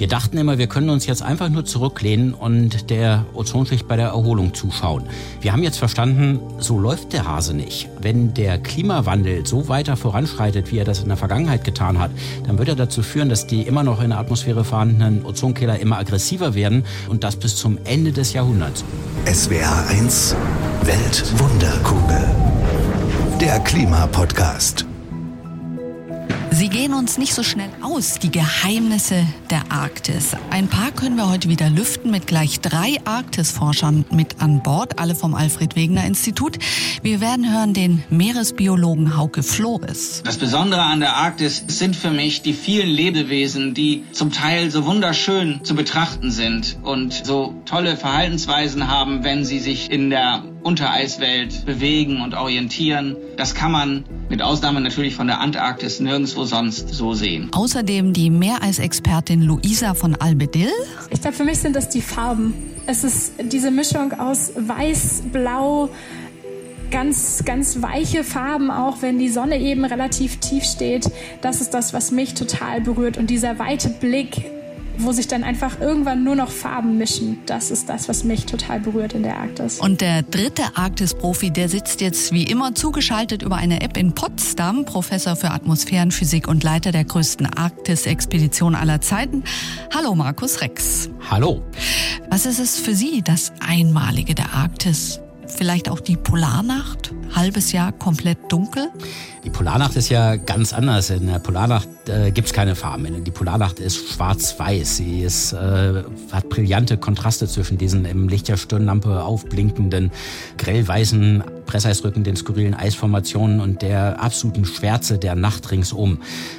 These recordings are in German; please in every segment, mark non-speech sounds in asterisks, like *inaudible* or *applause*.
Wir dachten immer, wir können uns jetzt einfach nur zurücklehnen und der Ozonschicht bei der Erholung zuschauen. Wir haben jetzt verstanden, so läuft der Hase nicht. Wenn der Klimawandel so weiter voranschreitet, wie er das in der Vergangenheit getan hat, dann wird er dazu führen, dass die immer noch in der Atmosphäre vorhandenen Ozonkehler immer aggressiver werden und das bis zum Ende des Jahrhunderts. SWR 1 Weltwunderkugel. Der Klimapodcast. Gehen uns nicht so schnell aus, die Geheimnisse der Arktis. Ein paar können wir heute wieder lüften mit gleich drei Arktisforschern mit an Bord, alle vom Alfred Wegener Institut. Wir werden hören den Meeresbiologen Hauke Flores. Das Besondere an der Arktis sind für mich die vielen Lebewesen, die zum Teil so wunderschön zu betrachten sind und so tolle Verhaltensweisen haben, wenn sie sich in der Untereiswelt bewegen und orientieren. Das kann man mit Ausnahme natürlich von der Antarktis nirgendwo sonst so sehen. Außerdem die Meereisexpertin Luisa von Albedil. Ich glaube, für mich sind das die Farben. Es ist diese Mischung aus weiß, blau, ganz, ganz weiche Farben, auch wenn die Sonne eben relativ tief steht. Das ist das, was mich total berührt. Und dieser weite Blick wo sich dann einfach irgendwann nur noch Farben mischen. Das ist das, was mich total berührt in der Arktis. Und der dritte Arktis-Profi, der sitzt jetzt wie immer zugeschaltet über eine App in Potsdam, Professor für Atmosphärenphysik und Leiter der größten Arktis-Expedition aller Zeiten. Hallo Markus Rex. Hallo. Was ist es für Sie, das Einmalige der Arktis? Vielleicht auch die Polarnacht? Halbes Jahr komplett dunkel? Die Polarnacht ist ja ganz anders. In der Polarnacht äh, gibt es keine Farben. Die Polarnacht ist schwarz-weiß. Sie ist, äh, hat brillante Kontraste zwischen diesen im Licht der Stirnlampe aufblinkenden grellweißen Presseisrücken, den skurrilen Eisformationen und der absoluten Schwärze der Nacht ringsum.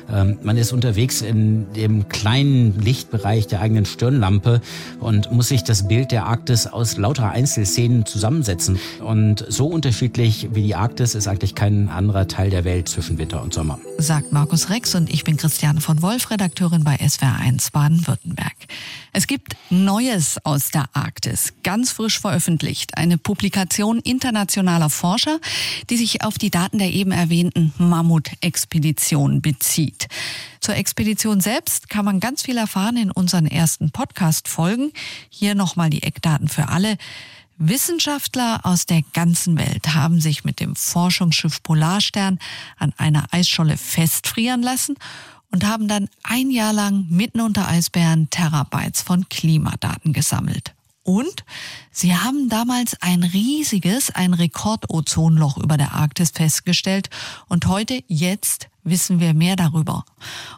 Ähm, man ist unterwegs in dem kleinen Lichtbereich der eigenen Stirnlampe und muss sich das Bild der Arktis aus lauter Einzelszenen zusammensetzen. Und so unterschiedlich wie die Arktis ist eigentlich kein anderer Teil der Welt zwischen Winter und Sommer. Sagt Markus Rex und ich bin Christiane von Wolf, Redakteurin bei SWR1 Baden-Württemberg. Es gibt Neues aus der Arktis, ganz frisch veröffentlicht. Eine Publikation internationaler Forscher, die sich auf die Daten der eben erwähnten Mammut-Expedition bezieht. Zur Expedition selbst kann man ganz viel erfahren in unseren ersten Podcast-Folgen. Hier nochmal die Eckdaten für alle. Wissenschaftler aus der ganzen Welt haben sich mit dem Forschungsschiff Polarstern an einer Eisscholle festfrieren lassen und haben dann ein Jahr lang mitten unter Eisbären Terabytes von Klimadaten gesammelt. Und sie haben damals ein riesiges, ein Rekordozonloch über der Arktis festgestellt. Und heute, jetzt, wissen wir mehr darüber.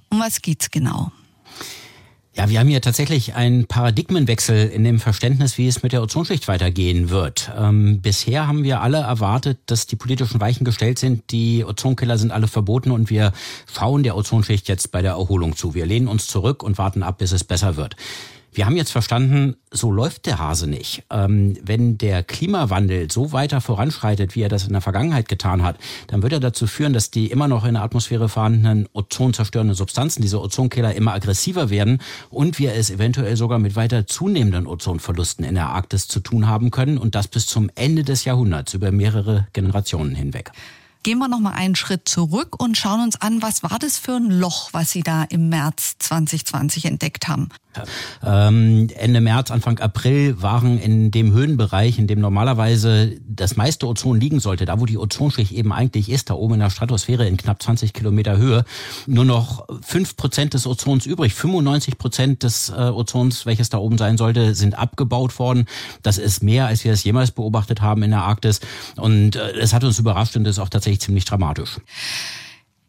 Um was geht's genau? Ja, wir haben hier tatsächlich einen Paradigmenwechsel in dem Verständnis, wie es mit der Ozonschicht weitergehen wird. Ähm, bisher haben wir alle erwartet, dass die politischen Weichen gestellt sind, die Ozonkiller sind alle verboten und wir schauen der Ozonschicht jetzt bei der Erholung zu. Wir lehnen uns zurück und warten ab, bis es besser wird. Wir haben jetzt verstanden, so läuft der Hase nicht. Ähm, wenn der Klimawandel so weiter voranschreitet, wie er das in der Vergangenheit getan hat, dann wird er dazu führen, dass die immer noch in der Atmosphäre vorhandenen ozonzerstörenden Substanzen, diese Ozonkehler, immer aggressiver werden und wir es eventuell sogar mit weiter zunehmenden Ozonverlusten in der Arktis zu tun haben können und das bis zum Ende des Jahrhunderts über mehrere Generationen hinweg. Gehen wir noch mal einen Schritt zurück und schauen uns an, was war das für ein Loch, was Sie da im März 2020 entdeckt haben? Ähm, Ende März, Anfang April waren in dem Höhenbereich, in dem normalerweise das meiste Ozon liegen sollte, da wo die Ozonschicht eben eigentlich ist, da oben in der Stratosphäre in knapp 20 Kilometer Höhe, nur noch fünf Prozent des Ozons übrig. 95 Prozent des äh, Ozons, welches da oben sein sollte, sind abgebaut worden. Das ist mehr, als wir es jemals beobachtet haben in der Arktis. Und äh, es hat uns überrascht und ist auch tatsächlich ziemlich dramatisch.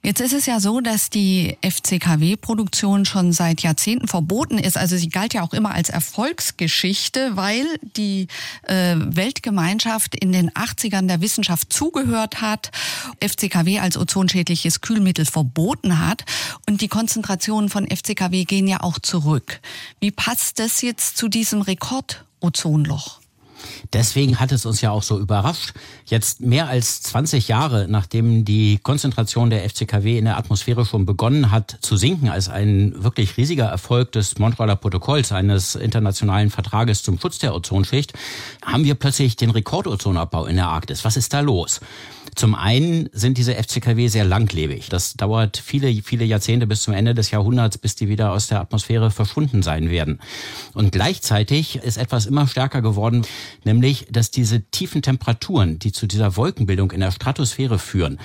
Jetzt ist es ja so, dass die FCKW-Produktion schon seit Jahrzehnten verboten ist. Also sie galt ja auch immer als Erfolgsgeschichte, weil die äh, Weltgemeinschaft in den 80ern der Wissenschaft zugehört hat, FCKW als ozonschädliches Kühlmittel verboten hat und die Konzentrationen von FCKW gehen ja auch zurück. Wie passt das jetzt zu diesem Rekordozonloch? Deswegen hat es uns ja auch so überrascht. Jetzt mehr als 20 Jahre, nachdem die Konzentration der FCKW in der Atmosphäre schon begonnen hat zu sinken, als ein wirklich riesiger Erfolg des Montrealer Protokolls, eines internationalen Vertrages zum Schutz der Ozonschicht, haben wir plötzlich den Rekordozonabbau in der Arktis. Was ist da los? Zum einen sind diese FCKW sehr langlebig. Das dauert viele, viele Jahrzehnte bis zum Ende des Jahrhunderts, bis die wieder aus der Atmosphäre verschwunden sein werden. Und gleichzeitig ist etwas immer stärker geworden, nämlich, dass diese tiefen Temperaturen, die zu dieser Wolkenbildung in der Stratosphäre führen,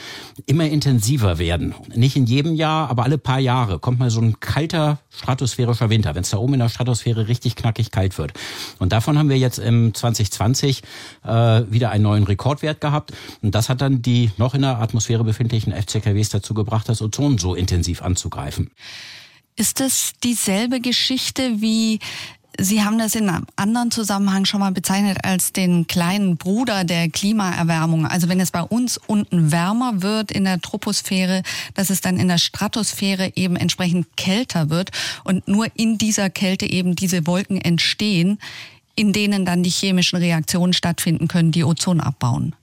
immer intensiver werden. Nicht in jedem Jahr, aber alle paar Jahre kommt mal so ein kalter stratosphärischer Winter, wenn es da oben in der Stratosphäre richtig knackig kalt wird. Und davon haben wir jetzt im 2020 äh, wieder einen neuen Rekordwert gehabt. Und das hat dann die noch in der Atmosphäre befindlichen FCKWs dazu gebracht, das Ozon so intensiv anzugreifen. Ist es dieselbe Geschichte wie Sie haben das in einem anderen Zusammenhang schon mal bezeichnet als den kleinen Bruder der Klimaerwärmung. Also wenn es bei uns unten wärmer wird in der Troposphäre, dass es dann in der Stratosphäre eben entsprechend kälter wird und nur in dieser Kälte eben diese Wolken entstehen, in denen dann die chemischen Reaktionen stattfinden können, die Ozon abbauen.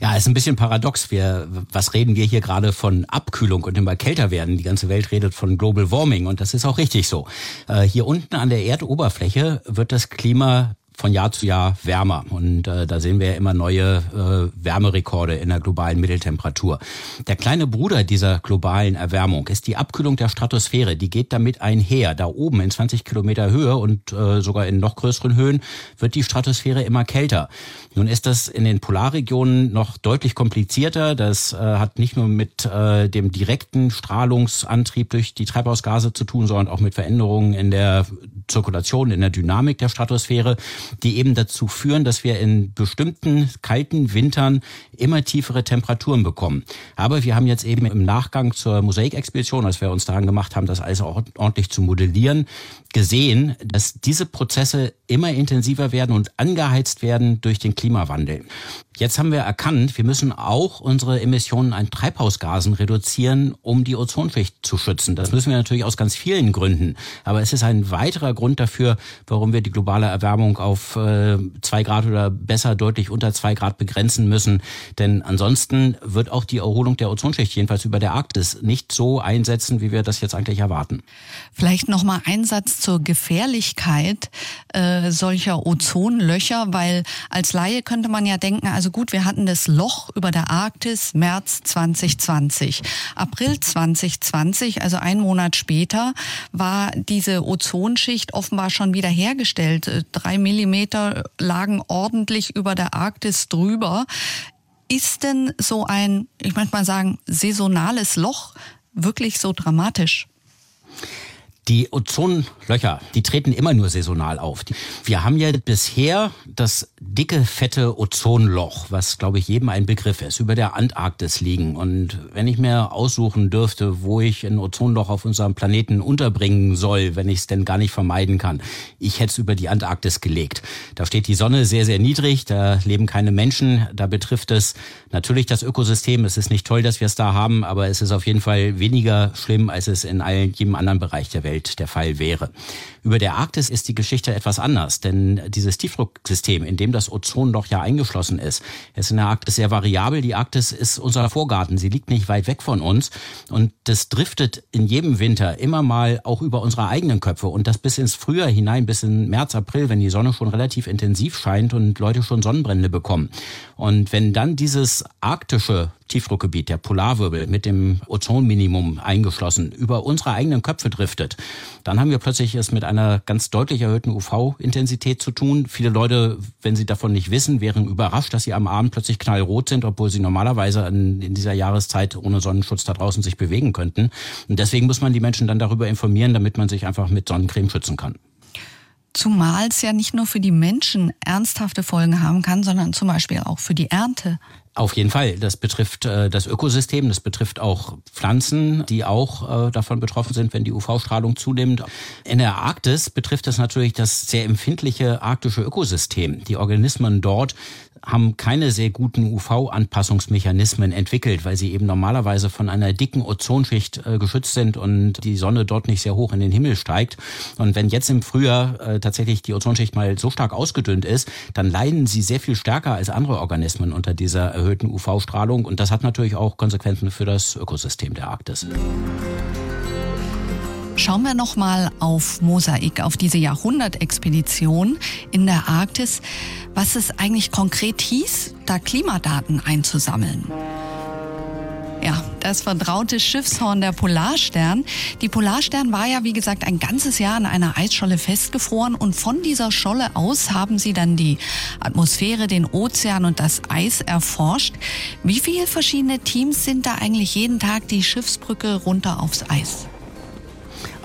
Ja, ist ein bisschen paradox. Wir, was reden wir hier gerade von Abkühlung und immer kälter werden? Die ganze Welt redet von Global Warming und das ist auch richtig so. Äh, hier unten an der Erdoberfläche wird das Klima von Jahr zu Jahr wärmer. Und äh, da sehen wir ja immer neue äh, Wärmerekorde in der globalen Mitteltemperatur. Der kleine Bruder dieser globalen Erwärmung ist die Abkühlung der Stratosphäre. Die geht damit einher. Da oben in 20 Kilometer Höhe und äh, sogar in noch größeren Höhen wird die Stratosphäre immer kälter. Nun ist das in den Polarregionen noch deutlich komplizierter. Das äh, hat nicht nur mit äh, dem direkten Strahlungsantrieb durch die Treibhausgase zu tun, sondern auch mit Veränderungen in der Zirkulation, in der Dynamik der Stratosphäre, die eben dazu führen, dass wir in bestimmten kalten Wintern immer tiefere Temperaturen bekommen. Aber wir haben jetzt eben im Nachgang zur Mosaikexpedition, als wir uns daran gemacht haben, das alles ordentlich zu modellieren, gesehen, dass diese Prozesse immer intensiver werden und angeheizt werden durch den Klimawandel. Jetzt haben wir erkannt, wir müssen auch unsere Emissionen an Treibhausgasen reduzieren, um die Ozonschicht zu schützen. Das müssen wir natürlich aus ganz vielen Gründen. Aber es ist ein weiterer Grund dafür, warum wir die globale Erwärmung auf äh, zwei Grad oder besser deutlich unter zwei Grad begrenzen müssen. Denn ansonsten wird auch die Erholung der Ozonschicht, jedenfalls über der Arktis, nicht so einsetzen, wie wir das jetzt eigentlich erwarten. Vielleicht noch mal ein Satz zur Gefährlichkeit äh, solcher Ozonlöcher, weil als Laie könnte man ja denken, also gut, wir hatten das Loch über der Arktis März 2020. April 2020, also ein Monat später, war diese Ozonschicht offenbar schon wieder hergestellt. Drei Millimeter lagen ordentlich über der Arktis drüber. Ist denn so ein, ich möchte mal sagen, saisonales Loch wirklich so dramatisch? Die Ozonlöcher, die treten immer nur saisonal auf. Wir haben ja bisher das dicke, fette Ozonloch, was, glaube ich, jedem ein Begriff ist, über der Antarktis liegen. Und wenn ich mir aussuchen dürfte, wo ich ein Ozonloch auf unserem Planeten unterbringen soll, wenn ich es denn gar nicht vermeiden kann, ich hätte es über die Antarktis gelegt. Da steht die Sonne sehr, sehr niedrig, da leben keine Menschen, da betrifft es natürlich das Ökosystem. Es ist nicht toll, dass wir es da haben, aber es ist auf jeden Fall weniger schlimm, als es in allen, jedem anderen Bereich der Welt Welt der Fall wäre. Über der Arktis ist die Geschichte etwas anders, denn dieses Tiefdrucksystem, in dem das Ozonloch ja eingeschlossen ist, ist in der Arktis sehr variabel. Die Arktis ist unser Vorgarten, sie liegt nicht weit weg von uns und das driftet in jedem Winter immer mal auch über unsere eigenen Köpfe und das bis ins Frühjahr hinein, bis in März, April, wenn die Sonne schon relativ intensiv scheint und Leute schon Sonnenbrände bekommen. Und wenn dann dieses arktische Tiefdruckgebiet, der Polarwirbel mit dem Ozonminimum eingeschlossen, über unsere eigenen Köpfe driftet, dann haben wir plötzlich es mit einer ganz deutlich erhöhten UV-Intensität zu tun. Viele Leute, wenn sie davon nicht wissen, wären überrascht, dass sie am Abend plötzlich knallrot sind, obwohl sie normalerweise in, dieser Jahreszeit ohne Sonnenschutz da draußen sich bewegen könnten. Und deswegen muss man die Menschen dann darüber informieren, damit man sich einfach mit Sonnencreme schützen kann. Zumal es ja nicht nur für die Menschen ernsthafte Folgen haben kann, sondern zum Beispiel auch für die Ernte. Auf jeden Fall. Das betrifft äh, das Ökosystem, das betrifft auch Pflanzen, die auch äh, davon betroffen sind, wenn die UV-Strahlung zunimmt. In der Arktis betrifft das natürlich das sehr empfindliche arktische Ökosystem. Die Organismen dort haben keine sehr guten UV-Anpassungsmechanismen entwickelt, weil sie eben normalerweise von einer dicken Ozonschicht äh, geschützt sind und die Sonne dort nicht sehr hoch in den Himmel steigt. Und wenn jetzt im Frühjahr äh, tatsächlich die Ozonschicht mal so stark ausgedünnt ist, dann leiden sie sehr viel stärker als andere Organismen unter dieser erhöhten UV-Strahlung. Und das hat natürlich auch Konsequenzen für das Ökosystem der Arktis. Schauen wir noch mal auf Mosaik, auf diese Jahrhundertexpedition in der Arktis, was es eigentlich konkret hieß, da Klimadaten einzusammeln. Ja, das vertraute Schiffshorn der Polarstern. Die Polarstern war ja, wie gesagt, ein ganzes Jahr an einer Eisscholle festgefroren und von dieser Scholle aus haben sie dann die Atmosphäre, den Ozean und das Eis erforscht. Wie viele verschiedene Teams sind da eigentlich jeden Tag die Schiffsbrücke runter aufs Eis?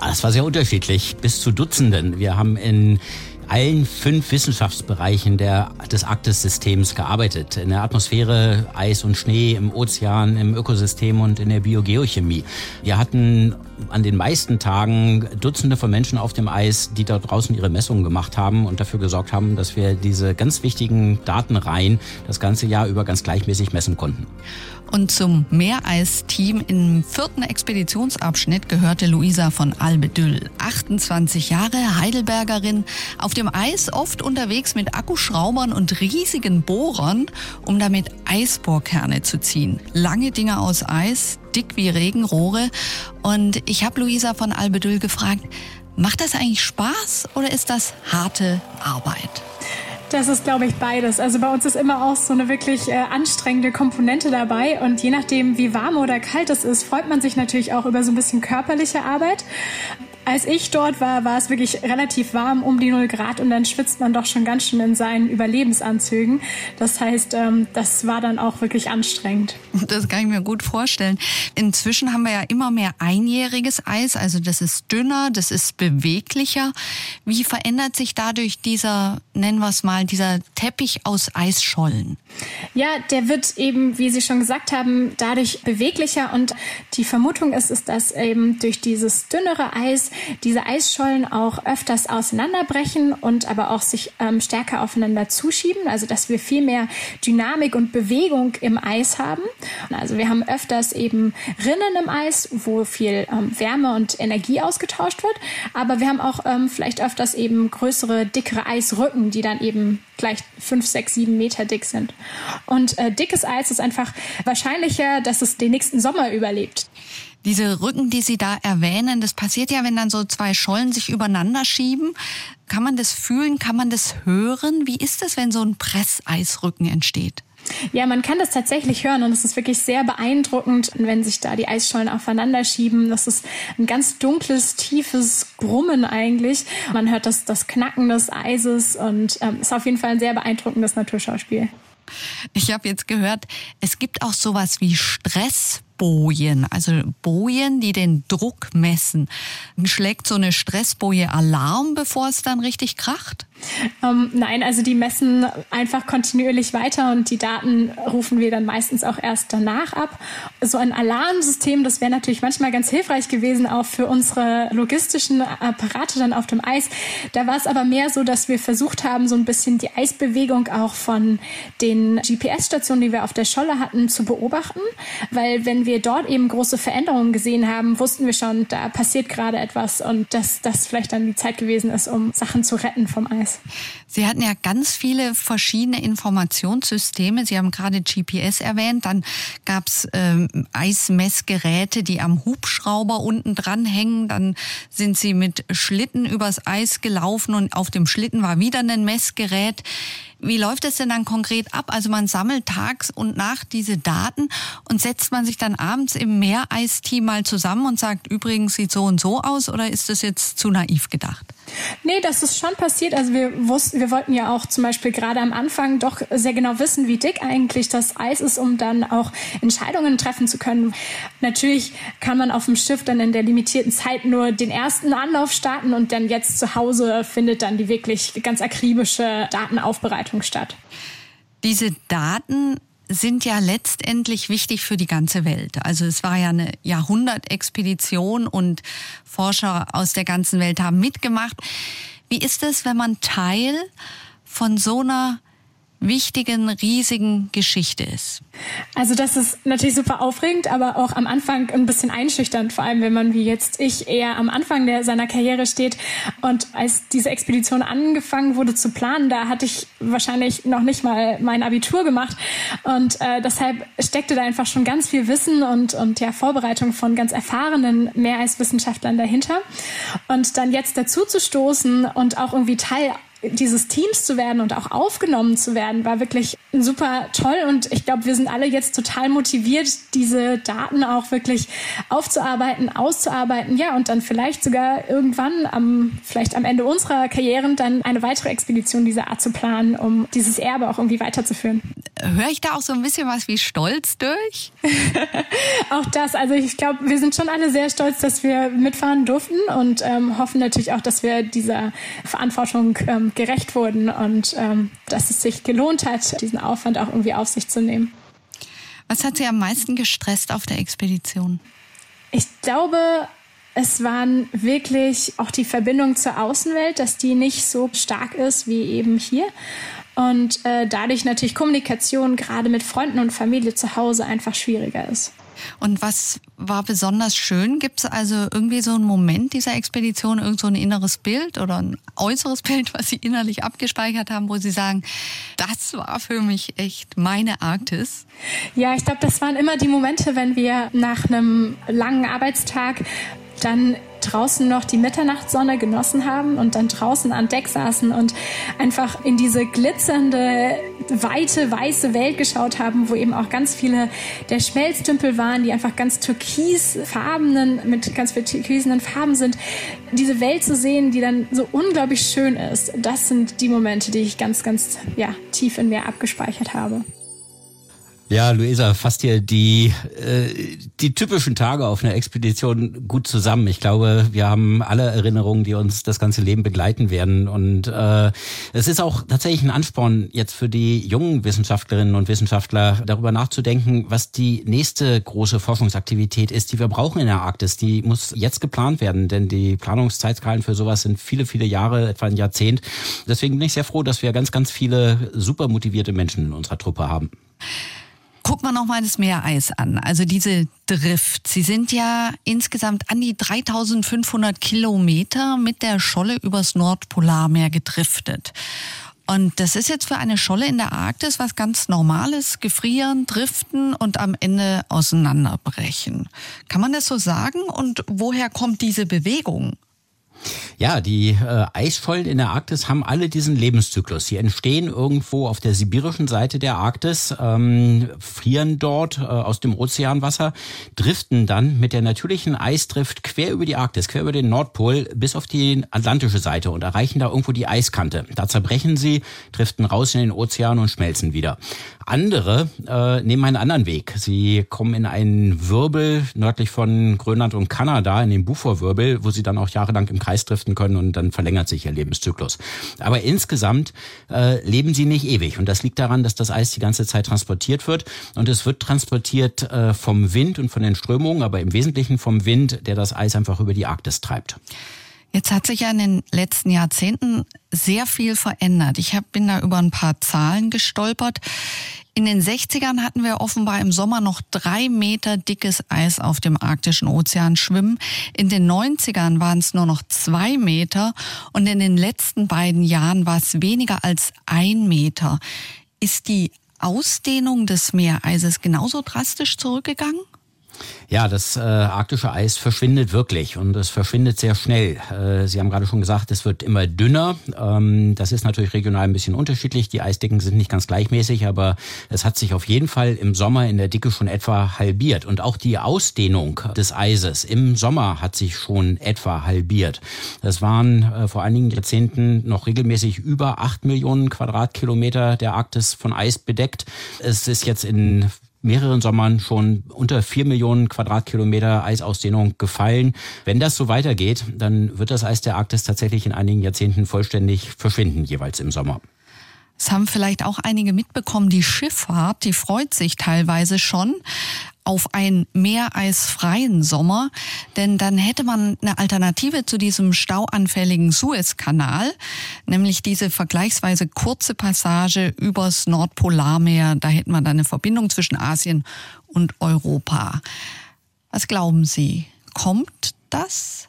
Ah, das war sehr unterschiedlich, bis zu Dutzenden. Wir haben in allen fünf Wissenschaftsbereichen der, des Arktissystems gearbeitet. In der Atmosphäre, Eis und Schnee, im Ozean, im Ökosystem und in der Biogeochemie. Wir hatten an den meisten Tagen Dutzende von Menschen auf dem Eis, die da draußen ihre Messungen gemacht haben und dafür gesorgt haben, dass wir diese ganz wichtigen Datenreihen das ganze Jahr über ganz gleichmäßig messen konnten. Und zum Meereisteam im vierten Expeditionsabschnitt gehörte Luisa von Albedüll. 28 Jahre, Heidelbergerin, auf dem Eis oft unterwegs mit Akkuschraubern und riesigen Bohrern, um damit Eisbohrkerne zu ziehen. Lange Dinge aus Eis, dick wie Regenrohre. Und ich habe Luisa von Albedüll gefragt, macht das eigentlich Spaß oder ist das harte Arbeit? Das ist, glaube ich, beides. Also bei uns ist immer auch so eine wirklich äh, anstrengende Komponente dabei. Und je nachdem, wie warm oder kalt es ist, freut man sich natürlich auch über so ein bisschen körperliche Arbeit. Als ich dort war, war es wirklich relativ warm, um die 0 Grad und dann schwitzt man doch schon ganz schön in seinen Überlebensanzügen. Das heißt, ähm, das war dann auch wirklich anstrengend. Das kann ich mir gut vorstellen. Inzwischen haben wir ja immer mehr einjähriges Eis, also das ist dünner, das ist beweglicher. Wie verändert sich dadurch dieser, nennen wir es mal, dieser Teppich aus Eisschollen? Ja, der wird eben, wie Sie schon gesagt haben, dadurch beweglicher und die Vermutung ist, ist, dass eben durch dieses dünnere Eis diese Eisschollen auch öfters auseinanderbrechen und aber auch sich ähm, stärker aufeinander zuschieben, also dass wir viel mehr Dynamik und Bewegung im Eis haben. Also wir haben öfters eben Rinnen im Eis, wo viel ähm, Wärme und Energie ausgetauscht wird, aber wir haben auch ähm, vielleicht öfters eben größere, dickere Eisrücken, die dann eben gleich fünf, sechs, sieben Meter dick sind. Und äh, dickes Eis ist einfach wahrscheinlicher, dass es den nächsten Sommer überlebt. Diese Rücken, die Sie da erwähnen, das passiert ja, wenn dann so zwei Schollen sich übereinander schieben. Kann man das fühlen? Kann man das hören? Wie ist das, wenn so ein Presseisrücken entsteht? Ja, man kann das tatsächlich hören und es ist wirklich sehr beeindruckend, wenn sich da die Eisschollen aufeinander schieben. Das ist ein ganz dunkles, tiefes Brummen eigentlich. Man hört das, das Knacken des Eises und ähm, ist auf jeden Fall ein sehr beeindruckendes Naturschauspiel. Ich habe jetzt gehört, es gibt auch sowas wie Stress Stressbojen, also Bojen, die den Druck messen. Schlägt so eine Stressboje Alarm, bevor es dann richtig kracht? Ähm, nein, also die messen einfach kontinuierlich weiter und die Daten rufen wir dann meistens auch erst danach ab. So ein Alarmsystem, das wäre natürlich manchmal ganz hilfreich gewesen, auch für unsere logistischen Apparate dann auf dem Eis. Da war es aber mehr so, dass wir versucht haben, so ein bisschen die Eisbewegung auch von den GPS-Stationen, die wir auf der Scholle hatten, zu beobachten. Weil wenn wir dort eben große Veränderungen gesehen haben, wussten wir schon, da passiert gerade etwas und dass das vielleicht dann die Zeit gewesen ist, um Sachen zu retten vom Eis. Sie hatten ja ganz viele verschiedene Informationssysteme. Sie haben gerade GPS erwähnt. Dann gab es ähm, Eismessgeräte, die am Hubschrauber unten dran hängen. Dann sind Sie mit Schlitten übers Eis gelaufen und auf dem Schlitten war wieder ein Messgerät. Wie läuft es denn dann konkret ab? Also man sammelt tags und nacht diese Daten und setzt man sich dann abends im Meereisteam mal zusammen und sagt, übrigens sieht so und so aus oder ist das jetzt zu naiv gedacht? Nee, das ist schon passiert. Also wir wussten, wir wollten ja auch zum Beispiel gerade am Anfang doch sehr genau wissen, wie dick eigentlich das Eis ist, um dann auch Entscheidungen treffen zu können. Natürlich kann man auf dem Schiff dann in der limitierten Zeit nur den ersten Anlauf starten und dann jetzt zu Hause findet dann die wirklich ganz akribische Datenaufbereitung Beobachtung statt. Diese Daten sind ja letztendlich wichtig für die ganze Welt. Also es war ja eine Jahrhundertexpedition und Forscher aus der ganzen Welt haben mitgemacht. Wie ist es, wenn man Teil von so einer wichtigen, riesigen Geschichte ist? Also das ist natürlich super aufregend, aber auch am Anfang ein bisschen einschüchternd, vor allem wenn man wie jetzt ich eher am Anfang der, seiner Karriere steht. Und als diese Expedition angefangen wurde zu planen, da hatte ich wahrscheinlich noch nicht mal mein Abitur gemacht. Und äh, deshalb steckte da einfach schon ganz viel Wissen und, und ja, Vorbereitung von ganz erfahrenen Meereiswissenschaftlern dahinter. Und dann jetzt dazu zu stoßen und auch irgendwie Teil dieses Teams zu werden und auch aufgenommen zu werden, war wirklich super toll. Und ich glaube, wir sind alle jetzt total motiviert, diese Daten auch wirklich aufzuarbeiten, auszuarbeiten. Ja, und dann vielleicht sogar irgendwann am, vielleicht am Ende unserer Karrieren dann eine weitere Expedition dieser Art zu planen, um dieses Erbe auch irgendwie weiterzuführen. Höre ich da auch so ein bisschen was wie Stolz durch? *laughs* auch das. Also ich glaube, wir sind schon alle sehr stolz, dass wir mitfahren durften und ähm, hoffen natürlich auch, dass wir dieser Verantwortung ähm, gerecht wurden und ähm, dass es sich gelohnt hat, diesen Aufwand auch irgendwie auf sich zu nehmen. Was hat Sie am meisten gestresst auf der Expedition? Ich glaube, es waren wirklich auch die Verbindung zur Außenwelt, dass die nicht so stark ist wie eben hier. Und äh, dadurch natürlich Kommunikation gerade mit Freunden und Familie zu Hause einfach schwieriger ist. Und was war besonders schön? Gibt es also irgendwie so einen Moment dieser Expedition, irgend so ein inneres Bild oder ein äußeres *laughs* Bild, was Sie innerlich abgespeichert haben, wo Sie sagen, das war für mich echt meine Arktis? Ja, ich glaube, das waren immer die Momente, wenn wir nach einem langen Arbeitstag dann draußen noch die Mitternachtssonne genossen haben und dann draußen an Deck saßen und einfach in diese glitzernde, weite, weiße Welt geschaut haben, wo eben auch ganz viele der Schmelztümpel waren, die einfach ganz türkisfarbenen, mit ganz viel türkisenen Farben sind. Diese Welt zu sehen, die dann so unglaublich schön ist, das sind die Momente, die ich ganz, ganz ja, tief in mir abgespeichert habe. Ja, Luisa fasst hier die, äh, die typischen Tage auf einer Expedition gut zusammen. Ich glaube, wir haben alle Erinnerungen, die uns das ganze Leben begleiten werden. Und äh, es ist auch tatsächlich ein Ansporn jetzt für die jungen Wissenschaftlerinnen und Wissenschaftler, darüber nachzudenken, was die nächste große Forschungsaktivität ist, die wir brauchen in der Arktis. Die muss jetzt geplant werden, denn die Planungszeitskalen für sowas sind viele, viele Jahre, etwa ein Jahrzehnt. Deswegen bin ich sehr froh, dass wir ganz, ganz viele super motivierte Menschen in unserer Truppe haben. Gucken wir nochmal das Meereis an. Also diese Drift. Sie sind ja insgesamt an die 3500 Kilometer mit der Scholle übers Nordpolarmeer gedriftet. Und das ist jetzt für eine Scholle in der Arktis was ganz Normales. Gefrieren, driften und am Ende auseinanderbrechen. Kann man das so sagen? Und woher kommt diese Bewegung? Ja, die äh, Eisschollen in der Arktis haben alle diesen Lebenszyklus. Sie entstehen irgendwo auf der sibirischen Seite der Arktis, ähm, frieren dort äh, aus dem Ozeanwasser, driften dann mit der natürlichen Eisdrift quer über die Arktis, quer über den Nordpol bis auf die atlantische Seite und erreichen da irgendwo die Eiskante. Da zerbrechen sie, driften raus in den Ozean und schmelzen wieder. Andere äh, nehmen einen anderen Weg. Sie kommen in einen Wirbel nördlich von Grönland und Kanada, in den Bufor-Wirbel, wo sie dann auch jahrelang im Kreis driften können und dann verlängert sich ihr Lebenszyklus. Aber insgesamt äh, leben sie nicht ewig und das liegt daran, dass das Eis die ganze Zeit transportiert wird und es wird transportiert äh, vom Wind und von den Strömungen, aber im Wesentlichen vom Wind, der das Eis einfach über die Arktis treibt. Jetzt hat sich ja in den letzten Jahrzehnten sehr viel verändert. Ich hab, bin da über ein paar Zahlen gestolpert. In den 60ern hatten wir offenbar im Sommer noch drei Meter dickes Eis auf dem arktischen Ozean schwimmen. In den 90ern waren es nur noch zwei Meter und in den letzten beiden Jahren war es weniger als ein Meter. Ist die Ausdehnung des Meereises genauso drastisch zurückgegangen? Ja, das äh, arktische Eis verschwindet wirklich und es verschwindet sehr schnell. Äh, Sie haben gerade schon gesagt, es wird immer dünner. Ähm, das ist natürlich regional ein bisschen unterschiedlich. Die Eisdicken sind nicht ganz gleichmäßig, aber es hat sich auf jeden Fall im Sommer in der Dicke schon etwa halbiert. Und auch die Ausdehnung des Eises im Sommer hat sich schon etwa halbiert. Das waren äh, vor einigen Jahrzehnten noch regelmäßig über acht Millionen Quadratkilometer der Arktis von Eis bedeckt. Es ist jetzt in mehreren Sommern schon unter vier Millionen Quadratkilometer Eisausdehnung gefallen. Wenn das so weitergeht, dann wird das Eis der Arktis tatsächlich in einigen Jahrzehnten vollständig verschwinden, jeweils im Sommer. Es haben vielleicht auch einige mitbekommen, die Schifffahrt, die freut sich teilweise schon. Auf einen meereisfreien Sommer, denn dann hätte man eine Alternative zu diesem stauanfälligen Suezkanal, nämlich diese vergleichsweise kurze Passage übers Nordpolarmeer. Da hätten wir dann eine Verbindung zwischen Asien und Europa. Was glauben Sie? Kommt das?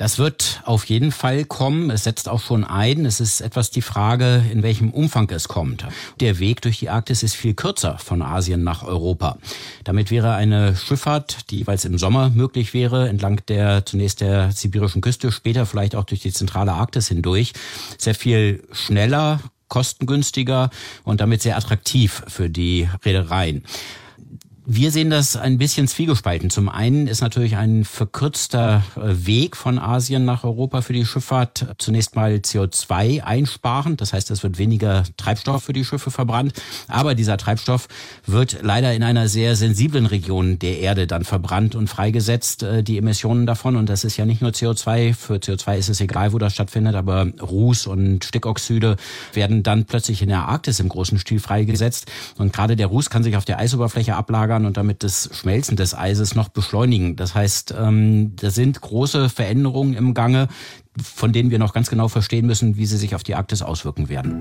Das wird auf jeden Fall kommen. Es setzt auch schon ein. Es ist etwas die Frage, in welchem Umfang es kommt. Der Weg durch die Arktis ist viel kürzer von Asien nach Europa. Damit wäre eine Schifffahrt, die jeweils im Sommer möglich wäre, entlang der zunächst der sibirischen Küste, später vielleicht auch durch die zentrale Arktis hindurch, sehr viel schneller, kostengünstiger und damit sehr attraktiv für die Reedereien. Wir sehen das ein bisschen zwiegespalten. Zum einen ist natürlich ein verkürzter äh, Weg von Asien nach Europa für die Schifffahrt zunächst mal CO2 einsparend. Das heißt, es wird weniger Treibstoff für die Schiffe verbrannt. Aber dieser Treibstoff wird leider in einer sehr sensiblen Region der Erde dann verbrannt und freigesetzt, äh, die Emissionen davon. Und das ist ja nicht nur CO2. Für CO2 ist es egal, wo das stattfindet, aber Ruß und Stickoxide werden dann plötzlich in der Arktis im großen Stil freigesetzt. Und gerade der Ruß kann sich auf der Eisoberfläche ablagern fördern und damit das Schmelzen des Eises noch beschleunigen. Das heißt, ähm, da sind große Veränderungen im Gange, von denen wir noch ganz genau verstehen müssen, wie sie sich auf die Arktis auswirken werden.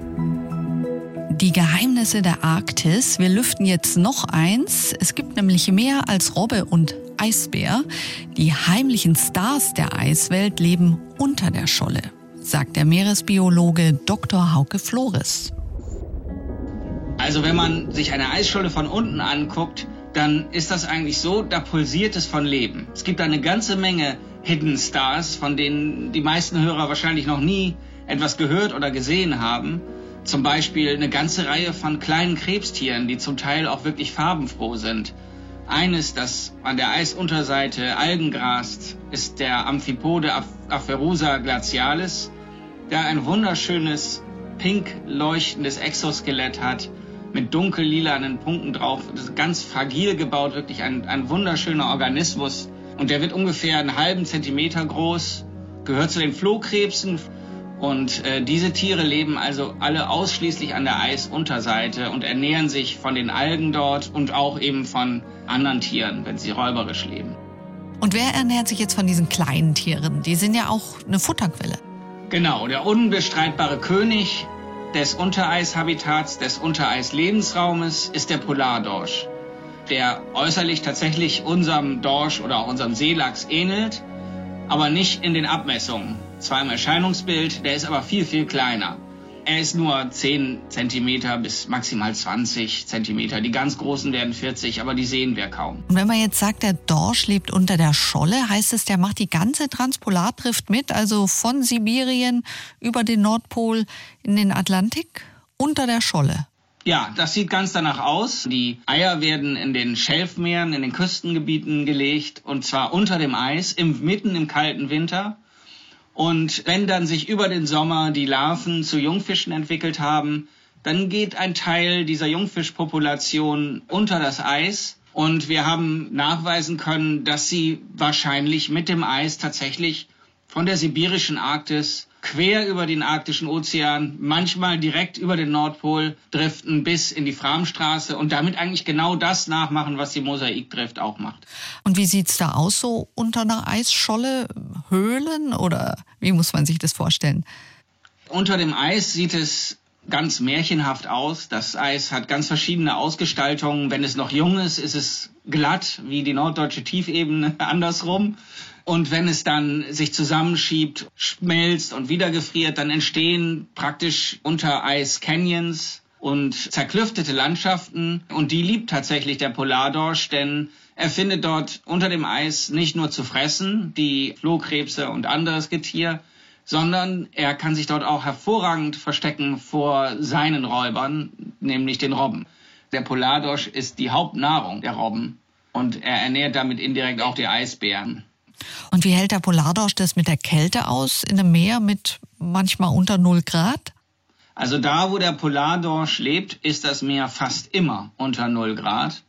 Die Geheimnisse der Arktis. Wir lüften jetzt noch eins. Es gibt nämlich mehr als Robbe und Eisbär. Die heimlichen Stars der Eiswelt leben unter der Scholle, sagt der Meeresbiologe Dr. Hauke Flores. Also wenn man sich eine Eisscholle von unten anguckt, dann ist das eigentlich so, da pulsiert es von Leben. Es gibt eine ganze Menge Hidden Stars, von denen die meisten Hörer wahrscheinlich noch nie etwas gehört oder gesehen haben. Zum Beispiel eine ganze Reihe von kleinen Krebstieren, die zum Teil auch wirklich farbenfroh sind. Eines, das an der Eisunterseite Algen grast, ist der Amphipode Aferusa glacialis, der ein wunderschönes pink leuchtendes Exoskelett hat mit dunkellilanen Punkten drauf. Das ist ganz fragil gebaut, wirklich ein, ein wunderschöner Organismus. Und der wird ungefähr einen halben Zentimeter groß, gehört zu den Flohkrebsen. Und äh, diese Tiere leben also alle ausschließlich an der Eisunterseite und ernähren sich von den Algen dort und auch eben von anderen Tieren, wenn sie räuberisch leben. Und wer ernährt sich jetzt von diesen kleinen Tieren? Die sind ja auch eine Futterquelle. Genau, der unbestreitbare König des Untereishabitats, des Untereislebensraumes ist der Polardorsch, der äußerlich tatsächlich unserem Dorsch oder auch unserem Seelachs ähnelt, aber nicht in den Abmessungen. Zwar im Erscheinungsbild, der ist aber viel, viel kleiner. Er ist nur 10 cm bis maximal 20 cm. Die ganz großen werden 40, aber die sehen wir kaum. Und wenn man jetzt sagt, der Dorsch lebt unter der Scholle, heißt es, der macht die ganze Transpolardrift mit, also von Sibirien über den Nordpol in den Atlantik unter der Scholle. Ja, das sieht ganz danach aus. Die Eier werden in den Schelfmeeren, in den Küstengebieten gelegt und zwar unter dem Eis, im, mitten im kalten Winter. Und wenn dann sich über den Sommer die Larven zu Jungfischen entwickelt haben, dann geht ein Teil dieser Jungfischpopulation unter das Eis. Und wir haben nachweisen können, dass sie wahrscheinlich mit dem Eis tatsächlich von der sibirischen Arktis quer über den arktischen Ozean, manchmal direkt über den Nordpol driften bis in die Framstraße und damit eigentlich genau das nachmachen, was die Mosaikdrift auch macht. Und wie sieht's da aus so unter einer Eisscholle? Höhlen oder wie muss man sich das vorstellen? Unter dem Eis sieht es ganz märchenhaft aus. Das Eis hat ganz verschiedene Ausgestaltungen. Wenn es noch jung ist, ist es glatt wie die norddeutsche Tiefebene *laughs* andersrum. Und wenn es dann sich zusammenschiebt, schmelzt und wieder gefriert, dann entstehen praktisch unter Eis Canyons und zerklüftete Landschaften. Und die liebt tatsächlich der Polardorsch, denn er findet dort unter dem Eis nicht nur zu fressen, die Flohkrebse und anderes Getier, sondern er kann sich dort auch hervorragend verstecken vor seinen Räubern, nämlich den Robben. Der Polardorsch ist die Hauptnahrung der Robben und er ernährt damit indirekt auch die Eisbären. Und wie hält der Polardorsch das mit der Kälte aus in einem Meer mit manchmal unter 0 Grad? Also da, wo der Polardorsch lebt, ist das Meer fast immer unter 0 Grad,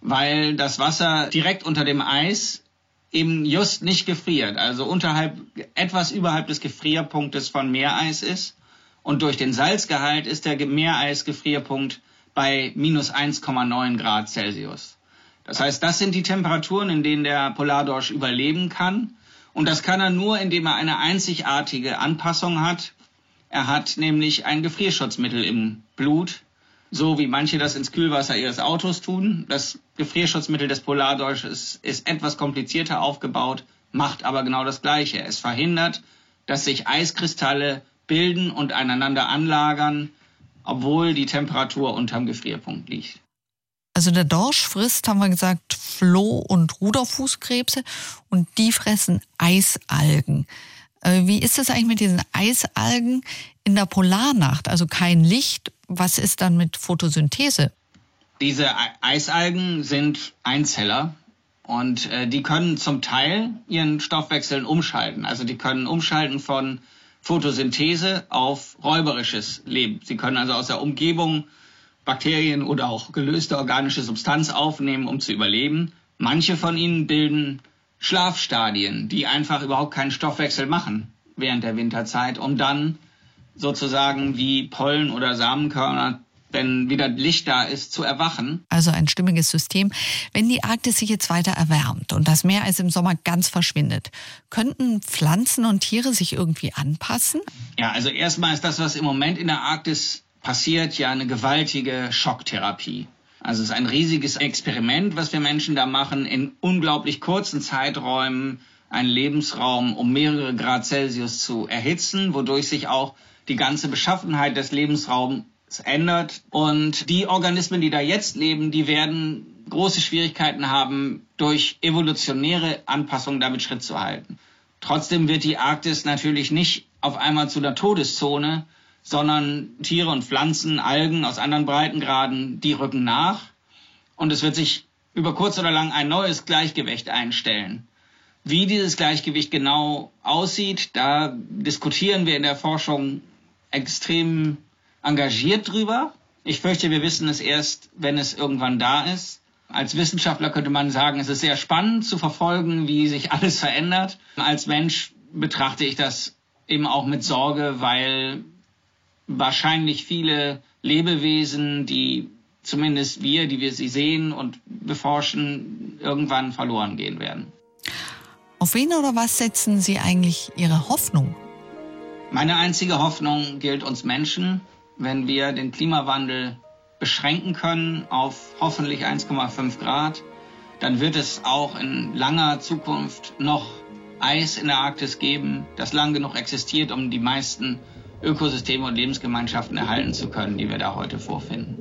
weil das Wasser direkt unter dem Eis eben just nicht gefriert, also unterhalb, etwas überhalb des Gefrierpunktes von Meereis ist. Und durch den Salzgehalt ist der Meereisgefrierpunkt bei minus 1,9 Grad Celsius. Das heißt, das sind die Temperaturen, in denen der Polardorsch überleben kann. Und das kann er nur, indem er eine einzigartige Anpassung hat. Er hat nämlich ein Gefrierschutzmittel im Blut, so wie manche das ins Kühlwasser ihres Autos tun. Das Gefrierschutzmittel des Polardorsches ist etwas komplizierter aufgebaut, macht aber genau das Gleiche. Es verhindert, dass sich Eiskristalle bilden und einander anlagern, obwohl die Temperatur unterm Gefrierpunkt liegt. Also der Dorsch frisst, haben wir gesagt, Floh- und Ruderfußkrebse und die fressen Eisalgen. Äh, wie ist das eigentlich mit diesen Eisalgen in der Polarnacht? Also kein Licht. Was ist dann mit Photosynthese? Diese Eisalgen sind Einzeller und äh, die können zum Teil ihren Stoffwechsel umschalten. Also die können umschalten von Photosynthese auf räuberisches Leben. Sie können also aus der Umgebung Bakterien oder auch gelöste organische Substanz aufnehmen, um zu überleben. Manche von ihnen bilden Schlafstadien, die einfach überhaupt keinen Stoffwechsel machen während der Winterzeit, um dann sozusagen wie Pollen oder Samenkörner wenn wieder Licht da ist, zu erwachen. Also ein stimmiges System. Wenn die Arktis sich jetzt weiter erwärmt und das Meereis im Sommer ganz verschwindet, könnten Pflanzen und Tiere sich irgendwie anpassen? Ja, also erstmal ist das, was im Moment in der Arktis passiert ja eine gewaltige Schocktherapie. Also es ist ein riesiges Experiment, was wir Menschen da machen, in unglaublich kurzen Zeiträumen einen Lebensraum um mehrere Grad Celsius zu erhitzen, wodurch sich auch die ganze Beschaffenheit des Lebensraums ändert. Und die Organismen, die da jetzt leben, die werden große Schwierigkeiten haben, durch evolutionäre Anpassungen damit Schritt zu halten. Trotzdem wird die Arktis natürlich nicht auf einmal zu der Todeszone, sondern Tiere und Pflanzen, Algen aus anderen Breitengraden, die rücken nach und es wird sich über kurz oder lang ein neues Gleichgewicht einstellen. Wie dieses Gleichgewicht genau aussieht, da diskutieren wir in der Forschung extrem engagiert drüber. Ich fürchte, wir wissen es erst, wenn es irgendwann da ist. Als Wissenschaftler könnte man sagen, es ist sehr spannend zu verfolgen, wie sich alles verändert. Als Mensch betrachte ich das eben auch mit Sorge, weil wahrscheinlich viele Lebewesen, die zumindest wir, die wir sie sehen und beforschen, irgendwann verloren gehen werden. Auf wen oder was setzen Sie eigentlich Ihre Hoffnung? Meine einzige Hoffnung gilt uns Menschen. Wenn wir den Klimawandel beschränken können auf hoffentlich 1,5 Grad, dann wird es auch in langer Zukunft noch Eis in der Arktis geben, das lang genug existiert, um die meisten Ökosysteme und Lebensgemeinschaften erhalten zu können, die wir da heute vorfinden.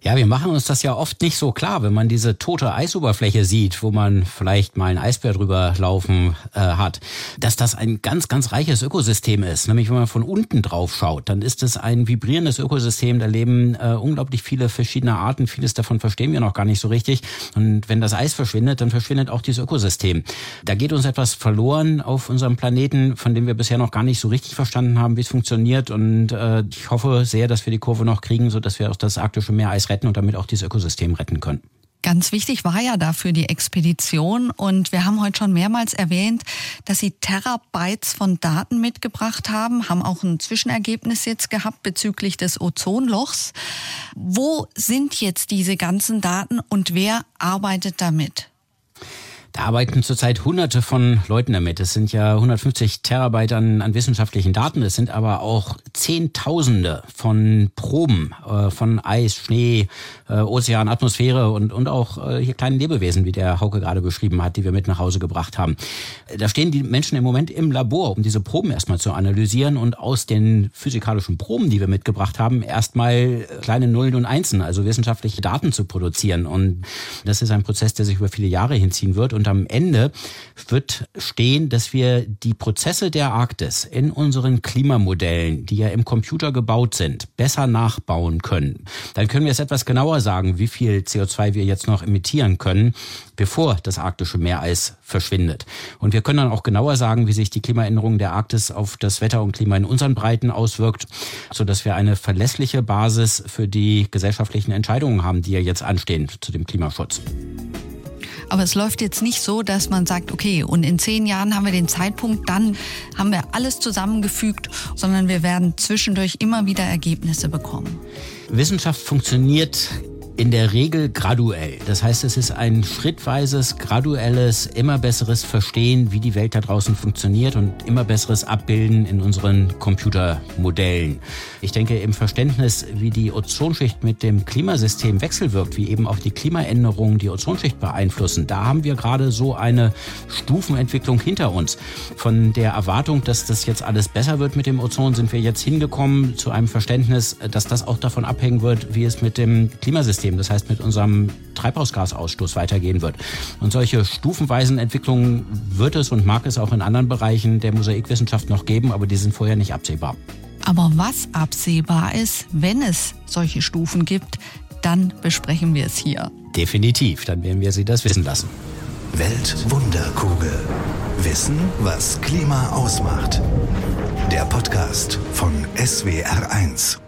Ja, wir machen uns das ja oft nicht so klar, wenn man diese tote Eisoberfläche sieht, wo man vielleicht mal ein Eisbär drüber laufen äh, hat, dass das ein ganz, ganz reiches Ökosystem ist. Nämlich, wenn man von unten drauf schaut, dann ist es ein vibrierendes Ökosystem. Da leben äh, unglaublich viele verschiedene Arten. Vieles davon verstehen wir noch gar nicht so richtig. Und wenn das Eis verschwindet, dann verschwindet auch dieses Ökosystem. Da geht uns etwas verloren auf unserem Planeten, von dem wir bisher noch gar nicht so richtig verstanden haben, wie es funktioniert. Und äh, ich hoffe sehr, dass wir die Kurve noch kriegen, so dass wir auch das arktische Meereis retten und damit auch dieses Ökosystem retten können. Ganz wichtig war ja dafür die Expedition und wir haben heute schon mehrmals erwähnt, dass Sie Terabytes von Daten mitgebracht haben, haben auch ein Zwischenergebnis jetzt gehabt bezüglich des Ozonlochs. Wo sind jetzt diese ganzen Daten und wer arbeitet damit? Da arbeiten zurzeit hunderte von Leuten damit. Es sind ja 150 Terabyte an, an wissenschaftlichen Daten. Es sind aber auch Zehntausende von Proben äh, von Eis, Schnee, äh, Ozean, Atmosphäre und, und auch äh, hier kleinen Lebewesen, wie der Hauke gerade beschrieben hat, die wir mit nach Hause gebracht haben. Da stehen die Menschen im Moment im Labor, um diese Proben erstmal zu analysieren und aus den physikalischen Proben, die wir mitgebracht haben, erstmal kleine Nullen und Einsen, also wissenschaftliche Daten zu produzieren. Und das ist ein Prozess, der sich über viele Jahre hinziehen wird. Und am Ende wird stehen, dass wir die Prozesse der Arktis in unseren Klimamodellen, die ja im Computer gebaut sind, besser nachbauen können. Dann können wir es etwas genauer sagen, wie viel CO2 wir jetzt noch emittieren können, bevor das arktische Meereis verschwindet. Und wir können dann auch genauer sagen, wie sich die Klimaänderung der Arktis auf das Wetter und Klima in unseren Breiten auswirkt, so dass wir eine verlässliche Basis für die gesellschaftlichen Entscheidungen haben, die ja jetzt anstehen zu dem Klimaschutz. Aber es läuft jetzt nicht so, dass man sagt, okay, und in zehn Jahren haben wir den Zeitpunkt, dann haben wir alles zusammengefügt, sondern wir werden zwischendurch immer wieder Ergebnisse bekommen. Wissenschaft funktioniert In der Regel graduell. Das heißt, es ist ein schrittweises, graduelles, immer besseres Verstehen, wie die Welt da draußen funktioniert und immer besseres Abbilden in unseren Computermodellen. Ich denke, im Verständnis, wie die Ozonschicht mit dem Klimasystem wechselwirkt, wie eben auch die Klimaänderungen die Ozonschicht beeinflussen, da haben wir gerade so eine Stufenentwicklung hinter uns. Von der Erwartung, dass das jetzt alles besser wird mit dem Ozon, sind wir jetzt hingekommen zu einem Verständnis, dass das auch davon abhängen wird, wie es mit dem Klimasystem System, das heißt mit unserem Treibhausgasausstoß weitergehen wird. Und solche stufenweisen Entwicklungen wird es und mag es auch in anderen Bereichen der Mosaikwissenschaft noch geben, aber die sind vorher nicht absehbar. Aber was absehbar ist, wenn es solche Stufen gibt, dann besprechen wir es hier. Definitiv, dann werden wir Sie das wissen lassen. Weltwunderkugel. Wissen, was Klima ausmacht. Der Podcast von SWR1.